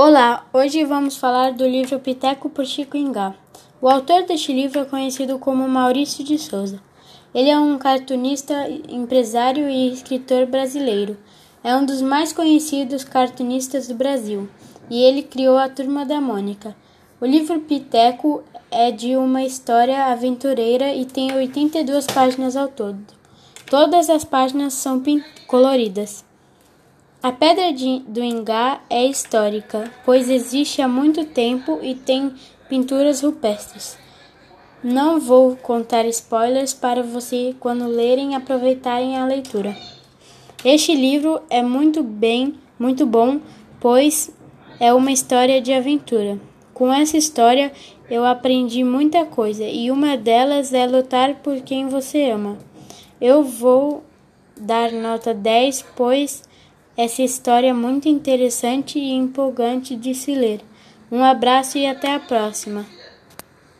Olá, hoje vamos falar do livro Piteco por Chico Ingá. O autor deste livro é conhecido como Maurício de Souza. Ele é um cartunista, empresário e escritor brasileiro. É um dos mais conhecidos cartunistas do Brasil e ele criou a Turma da Mônica. O livro Piteco é de uma história aventureira e tem 82 páginas ao todo. Todas as páginas são coloridas. A Pedra de, do Ingá é histórica, pois existe há muito tempo e tem pinturas rupestres. Não vou contar spoilers para você quando lerem aproveitarem a leitura. Este livro é muito bem, muito bom, pois é uma história de aventura. Com essa história eu aprendi muita coisa e uma delas é lutar por quem você ama. Eu vou dar nota 10, pois essa história é muito interessante e empolgante de se ler. Um abraço e até a próxima.